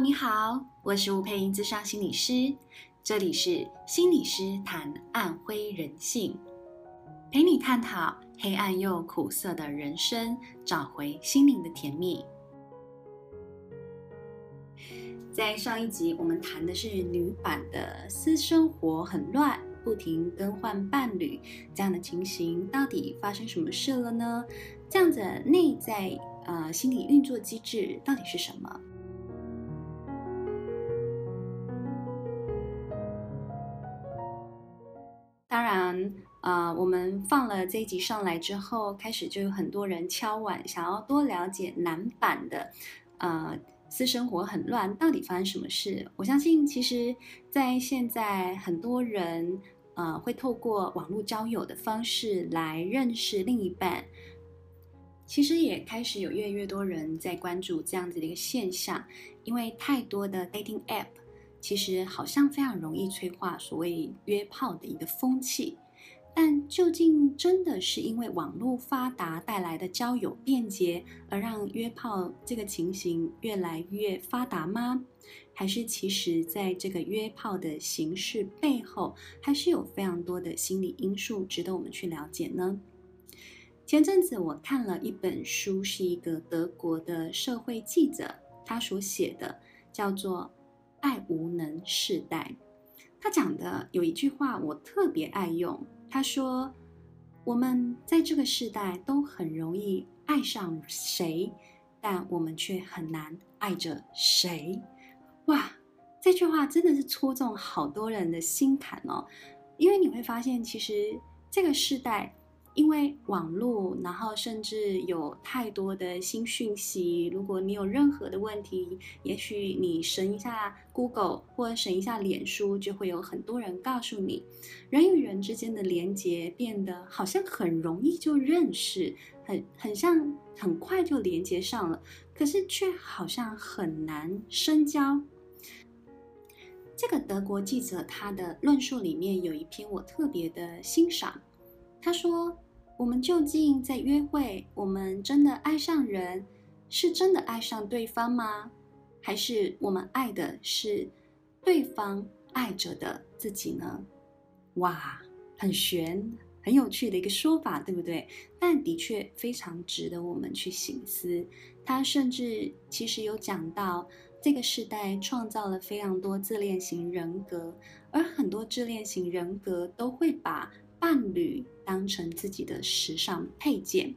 你好，我是吴佩英，咨商心理师，这里是心理师谈暗灰人性，陪你探讨黑暗又苦涩的人生，找回心灵的甜蜜。在上一集，我们谈的是女版的私生活很乱，不停更换伴侣这样的情形，到底发生什么事了呢？这样子内在呃心理运作机制到底是什么？啊，我们放了这一集上来之后，开始就有很多人敲碗，想要多了解男版的，呃，私生活很乱，到底发生什么事？我相信，其实，在现在很多人，呃，会透过网络交友的方式来认识另一半，其实也开始有越来越多人在关注这样子的一个现象，因为太多的 dating app。其实好像非常容易催化所谓约炮的一个风气，但究竟真的是因为网络发达带来的交友便捷，而让约炮这个情形越来越发达吗？还是其实在这个约炮的形式背后，还是有非常多的心理因素值得我们去了解呢？前阵子我看了一本书，是一个德国的社会记者他所写的，叫做。爱无能世代，他讲的有一句话我特别爱用。他说：“我们在这个世代都很容易爱上谁，但我们却很难爱着谁。”哇，这句话真的是戳中好多人的心坎哦。因为你会发现，其实这个世代。因为网络，然后甚至有太多的新讯息。如果你有任何的问题，也许你审一下 Google 或者审一下脸书，就会有很多人告诉你，人与人之间的连接变得好像很容易就认识，很很像很快就连接上了，可是却好像很难深交。这个德国记者他的论述里面有一篇我特别的欣赏，他说。我们究竟在约会？我们真的爱上人，是真的爱上对方吗？还是我们爱的是对方爱着的自己呢？哇，很玄，很有趣的一个说法，对不对？但的确非常值得我们去省思。他甚至其实有讲到，这个时代创造了非常多自恋型人格，而很多自恋型人格都会把。伴侣当成自己的时尚配件，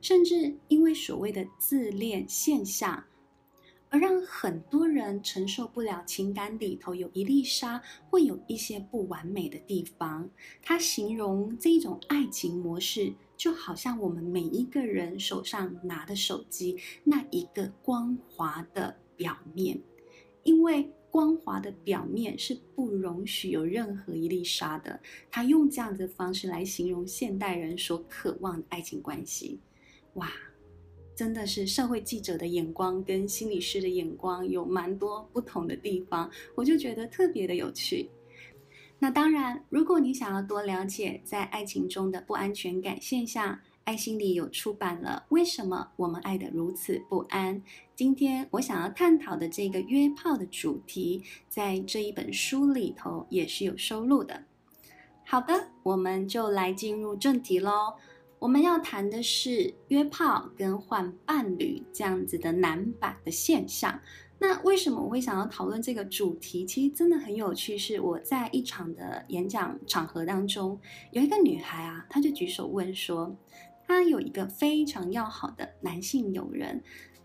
甚至因为所谓的自恋现象，而让很多人承受不了情感里头有一粒沙，会有一些不完美的地方。他形容这一种爱情模式，就好像我们每一个人手上拿的手机那一个光滑的表面，因为。光滑的表面是不容许有任何一粒沙的。他用这样的方式来形容现代人所渴望的爱情关系，哇，真的是社会记者的眼光跟心理师的眼光有蛮多不同的地方，我就觉得特别的有趣。那当然，如果你想要多了解在爱情中的不安全感现象，爱心理有出版了《为什么我们爱得如此不安》。今天我想要探讨的这个约炮的主题，在这一本书里头也是有收录的。好的，我们就来进入正题喽。我们要谈的是约炮跟换伴侣这样子的男版的现象。那为什么我会想要讨论这个主题？其实真的很有趣。是我在一场的演讲场合当中，有一个女孩啊，她就举手问说。她有一个非常要好的男性友人，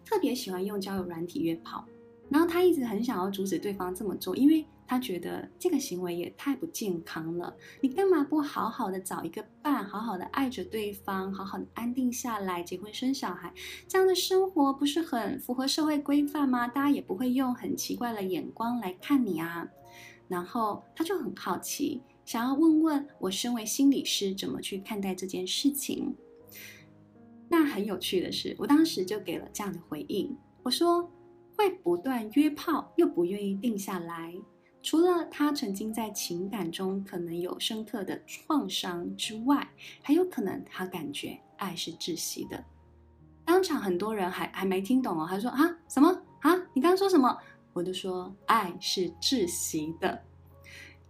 特别喜欢用交友软体约炮，然后他一直很想要阻止对方这么做，因为他觉得这个行为也太不健康了。你干嘛不好好的找一个伴，好好的爱着对方，好好的安定下来，结婚生小孩，这样的生活不是很符合社会规范吗？大家也不会用很奇怪的眼光来看你啊。然后他就很好奇，想要问问我身为心理师怎么去看待这件事情。那很有趣的是，我当时就给了这样的回应。我说，会不断约炮又不愿意定下来，除了他曾经在情感中可能有深刻的创伤之外，还有可能他感觉爱是窒息的。当场很多人还还没听懂哦，他说啊什么啊？你刚刚说什么？我就说爱是窒息的，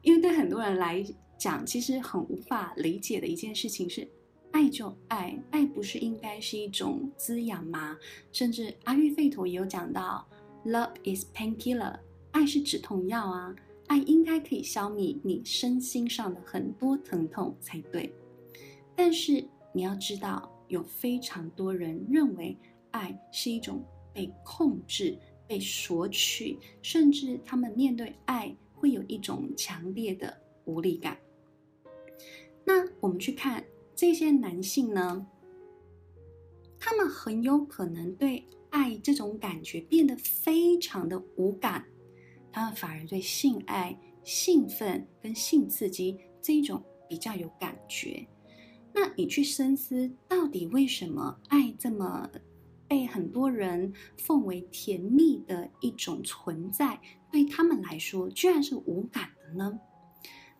因为对很多人来讲，其实很无法理解的一件事情是，爱就爱，爱不是应该是一种滋养吗？甚至阿育吠陀也有讲到，Love is painkiller，爱是止痛药啊，爱应该可以消弭你身心上的很多疼痛才对。但是你要知道，有非常多人认为爱是一种被控制。被索取，甚至他们面对爱会有一种强烈的无力感。那我们去看这些男性呢，他们很有可能对爱这种感觉变得非常的无感，他们反而对性爱、兴奋跟性刺激这一种比较有感觉。那你去深思，到底为什么爱这么？被很多人奉为甜蜜的一种存在，对他们来说居然是无感的呢？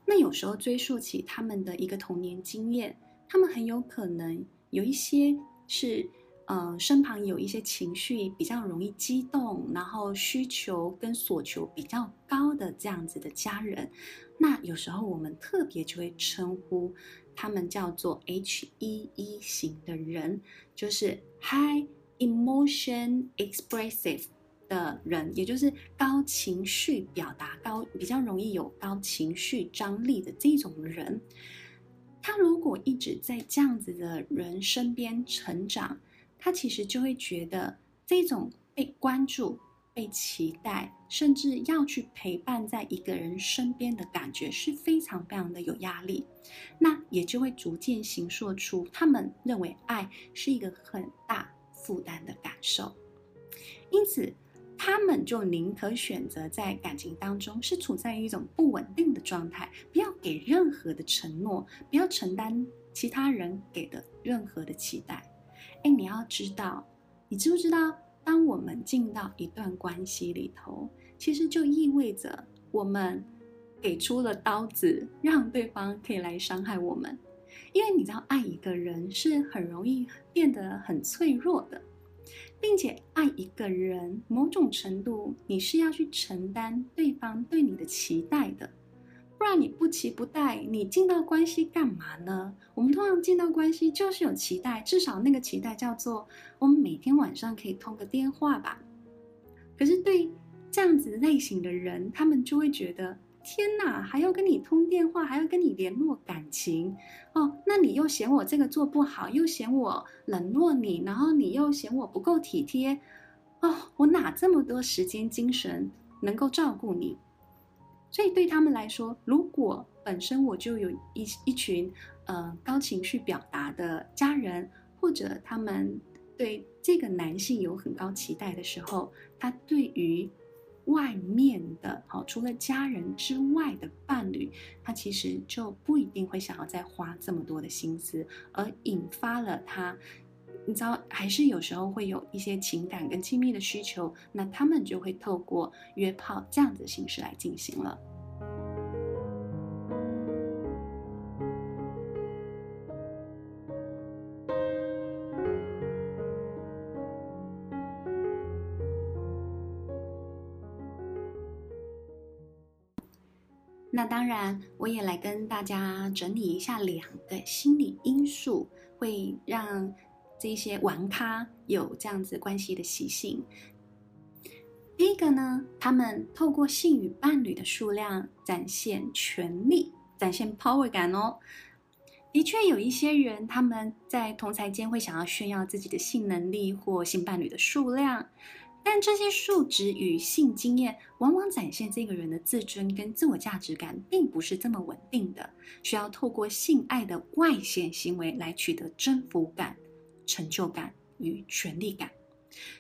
那有时候追溯起他们的一个童年经验，他们很有可能有一些是，呃，身旁有一些情绪比较容易激动，然后需求跟所求比较高的这样子的家人。那有时候我们特别就会称呼他们叫做 H E E 型的人，就是 High。Emotion expressive 的人，也就是高情绪表达高，比较容易有高情绪张力的这种人，他如果一直在这样子的人身边成长，他其实就会觉得这种被关注、被期待，甚至要去陪伴在一个人身边的感觉是非常非常的有压力，那也就会逐渐形塑出他们认为爱是一个很大。负担的感受，因此他们就宁可选择在感情当中是处在一种不稳定的状态，不要给任何的承诺，不要承担其他人给的任何的期待。哎，你要知道，你知不知道，当我们进到一段关系里头，其实就意味着我们给出了刀子，让对方可以来伤害我们。因为你知道，爱一个人是很容易变得很脆弱的，并且爱一个人，某种程度你是要去承担对方对你的期待的，不然你不期不待，你进到关系干嘛呢？我们通常进到关系就是有期待，至少那个期待叫做我们每天晚上可以通个电话吧。可是对这样子类型的人，他们就会觉得。天哪，还要跟你通电话，还要跟你联络感情哦？那你又嫌我这个做不好，又嫌我冷落你，然后你又嫌我不够体贴哦？我哪这么多时间精神能够照顾你？所以对他们来说，如果本身我就有一一群呃高情绪表达的家人，或者他们对这个男性有很高期待的时候，他对于。外面的，好，除了家人之外的伴侣，他其实就不一定会想要再花这么多的心思，而引发了他，你知道，还是有时候会有一些情感跟亲密的需求，那他们就会透过约炮这样子的形式来进行了。那当然，我也来跟大家整理一下两个心理因素，会让这些玩咖有这样子关系的习性。第一个呢，他们透过性与伴侣的数量展现权力，展现 power 感哦。的确有一些人，他们在同侪间会想要炫耀自己的性能力或性伴侣的数量。但这些数值与性经验往往展现这个人的自尊跟自我价值感并不是这么稳定的，需要透过性爱的外显行为来取得征服感、成就感与权力感。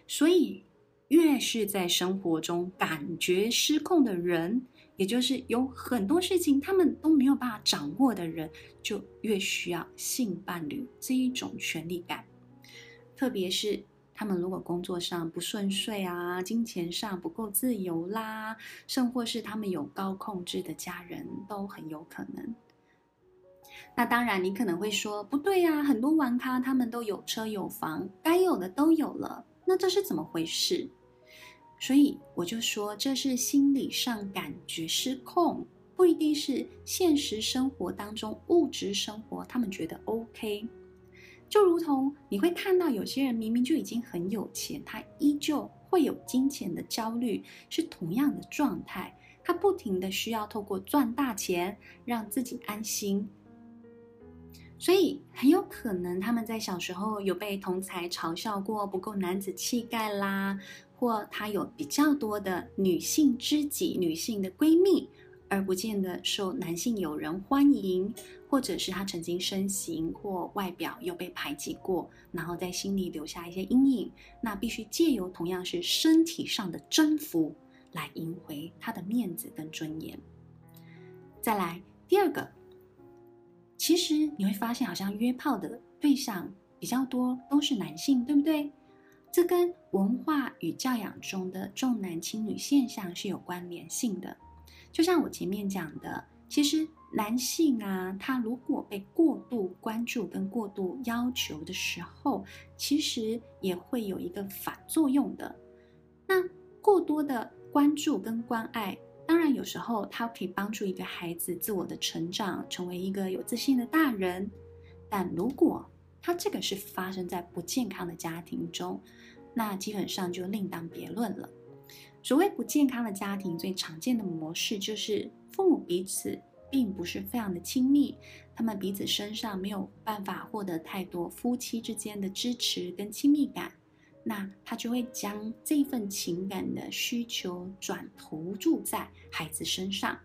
所以，越是在生活中感觉失控的人，也就是有很多事情他们都没有办法掌握的人，就越需要性伴侣这一种权力感，特别是。他们如果工作上不顺遂啊，金钱上不够自由啦，甚或是他们有高控制的家人，都很有可能。那当然，你可能会说不对呀，很多玩咖他们都有车有房，该有的都有了，那这是怎么回事？所以我就说，这是心理上感觉失控，不一定是现实生活当中物质生活他们觉得 OK。就如同你会看到有些人明明就已经很有钱，他依旧会有金钱的焦虑，是同样的状态。他不停的需要透过赚大钱让自己安心，所以很有可能他们在小时候有被同才嘲笑过不够男子气概啦，或他有比较多的女性知己、女性的闺蜜，而不见得受男性友人欢迎，或者是他曾经身形或外表又被排挤过，然后在心里留下一些阴影，那必须借由同样是身体上的征服。来赢回他的面子跟尊严。再来第二个，其实你会发现，好像约炮的对象比较多都是男性，对不对？这跟文化与教养中的重男轻女现象是有关联性的。就像我前面讲的，其实男性啊，他如果被过度关注跟过度要求的时候，其实也会有一个反作用的。那过多的。关注跟关爱，当然有时候它可以帮助一个孩子自我的成长，成为一个有自信的大人。但如果他这个是发生在不健康的家庭中，那基本上就另当别论了。所谓不健康的家庭，最常见的模式就是父母彼此并不是非常的亲密，他们彼此身上没有办法获得太多夫妻之间的支持跟亲密感。那他就会将这份情感的需求转投注在孩子身上，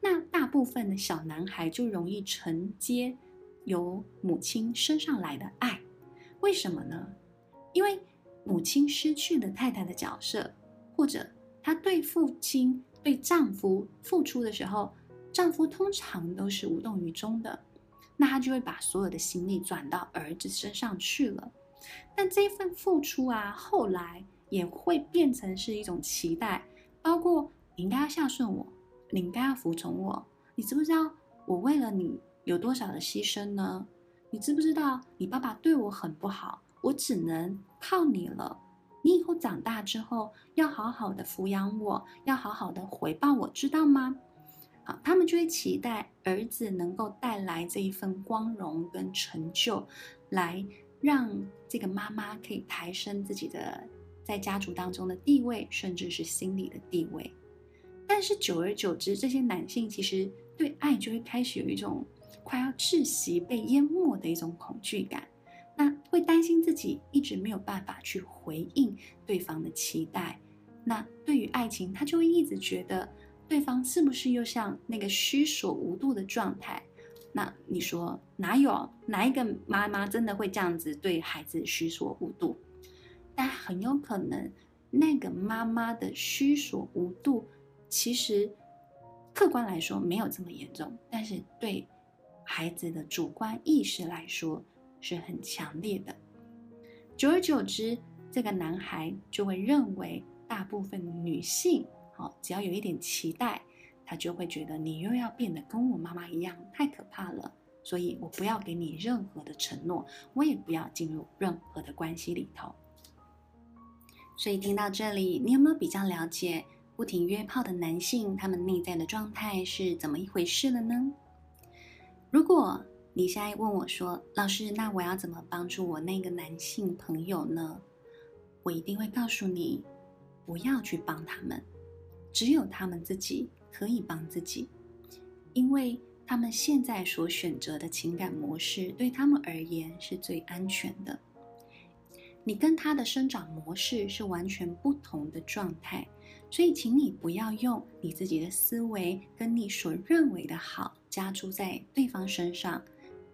那大部分的小男孩就容易承接由母亲身上来的爱，为什么呢？因为母亲失去了太太的角色，或者她对父亲、对丈夫付出的时候，丈夫通常都是无动于衷的，那他就会把所有的心力转到儿子身上去了。但这份付出啊，后来也会变成是一种期待，包括你应该要孝顺我，你应该要服从我。你知不知道我为了你有多少的牺牲呢？你知不知道你爸爸对我很不好，我只能靠你了。你以后长大之后要好好的抚养我，要好好的回报我，知道吗？好，他们就会期待儿子能够带来这一份光荣跟成就来。让这个妈妈可以抬升自己的在家族当中的地位，甚至是心理的地位。但是久而久之，这些男性其实对爱就会开始有一种快要窒息、被淹没的一种恐惧感。那会担心自己一直没有办法去回应对方的期待。那对于爱情，他就会一直觉得对方是不是又像那个虚索无度的状态。那你说哪有哪一个妈妈真的会这样子对孩子虚索无度？但很有可能，那个妈妈的虚索无度，其实客观来说没有这么严重，但是对孩子的主观意识来说是很强烈的。久而久之，这个男孩就会认为，大部分女性，好，只要有一点期待。他就会觉得你又要变得跟我妈妈一样，太可怕了，所以我不要给你任何的承诺，我也不要进入任何的关系里头。所以听到这里，你有没有比较了解不停约炮的男性，他们内在的状态是怎么一回事了呢？如果你现在问我说，老师，那我要怎么帮助我那个男性朋友呢？我一定会告诉你，不要去帮他们，只有他们自己。可以帮自己，因为他们现在所选择的情感模式对他们而言是最安全的。你跟他的生长模式是完全不同的状态，所以请你不要用你自己的思维跟你所认为的好加注在对方身上，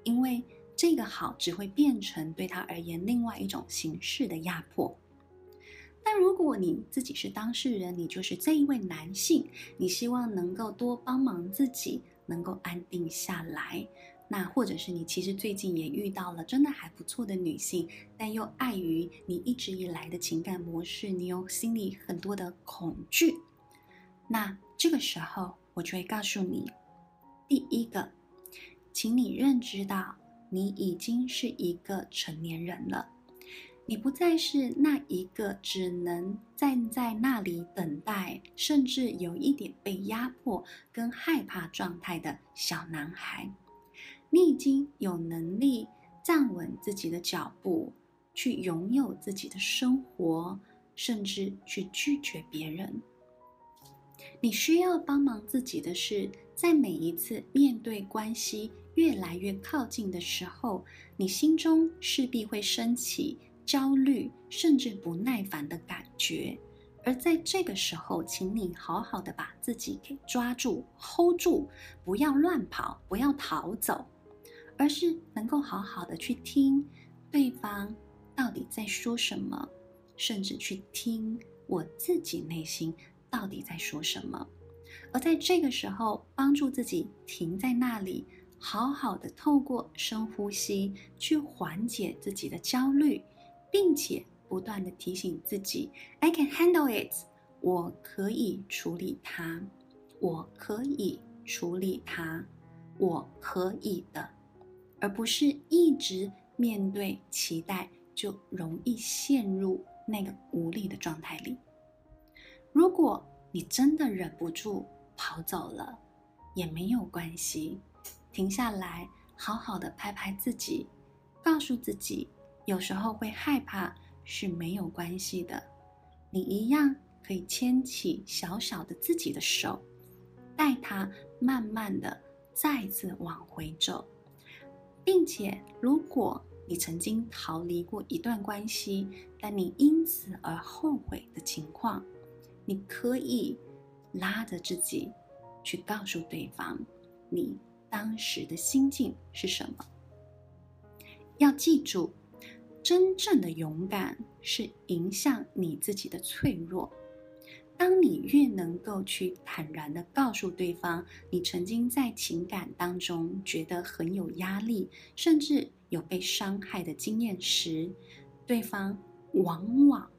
因为这个好只会变成对他而言另外一种形式的压迫。但如果你自己是当事人，你就是这一位男性，你希望能够多帮忙自己，能够安定下来。那或者是你其实最近也遇到了真的还不错的女性，但又碍于你一直以来的情感模式，你有心里很多的恐惧。那这个时候，我就会告诉你，第一个，请你认知到你已经是一个成年人了。你不再是那一个只能站在那里等待，甚至有一点被压迫跟害怕状态的小男孩。你已经有能力站稳自己的脚步，去拥有自己的生活，甚至去拒绝别人。你需要帮忙自己的是，在每一次面对关系越来越靠近的时候，你心中势必会升起。焦虑甚至不耐烦的感觉，而在这个时候，请你好好的把自己给抓住、hold 住，不要乱跑，不要逃走，而是能够好好的去听对方到底在说什么，甚至去听我自己内心到底在说什么。而在这个时候，帮助自己停在那里，好好的透过深呼吸去缓解自己的焦虑。并且不断地提醒自己：“I can handle it，我可以处理它，我可以处理它，我可以的。”而不是一直面对期待，就容易陷入那个无力的状态里。如果你真的忍不住跑走了，也没有关系，停下来，好好的拍拍自己，告诉自己。有时候会害怕是没有关系的，你一样可以牵起小小的自己的手，带他慢慢的再次往回走，并且如果你曾经逃离过一段关系，但你因此而后悔的情况，你可以拉着自己去告诉对方，你当时的心境是什么。要记住。真正的勇敢是迎向你自己的脆弱。当你越能够去坦然的告诉对方，你曾经在情感当中觉得很有压力，甚至有被伤害的经验时，对方往往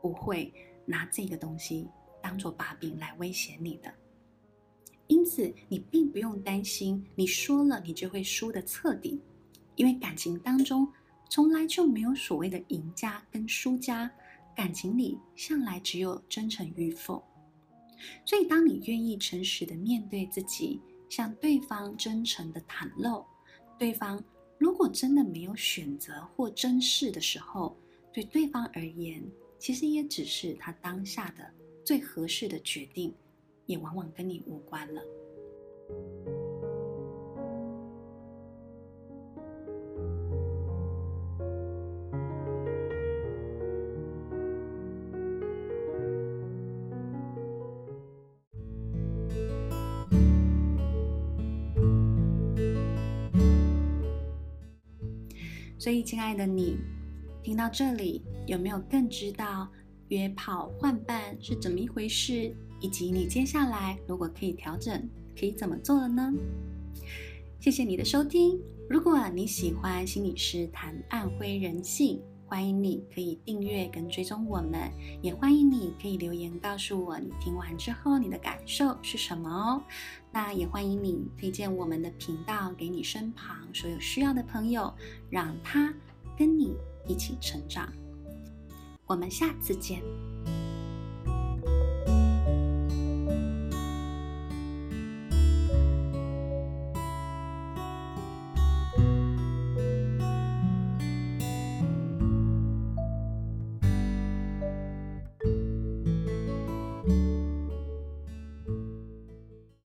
不会拿这个东西当做把柄来威胁你的。因此，你并不用担心你说了你就会输得彻底，因为感情当中。从来就没有所谓的赢家跟输家，感情里向来只有真诚与否。所以，当你愿意诚实的面对自己，向对方真诚的袒露，对方如果真的没有选择或珍视的时候，对对方而言，其实也只是他当下的最合适的决定，也往往跟你无关了。所以，亲爱的你，听到这里有没有更知道约炮换伴是怎么一回事，以及你接下来如果可以调整，可以怎么做了呢？谢谢你的收听。如果你喜欢心理师谈暗灰人性，欢迎你可以订阅跟追踪我们，也欢迎你可以留言告诉我你听完之后你的感受是什么哦。那也欢迎你推荐我们的频道给你身旁所有需要的朋友，让他跟你一起成长。我们下次见。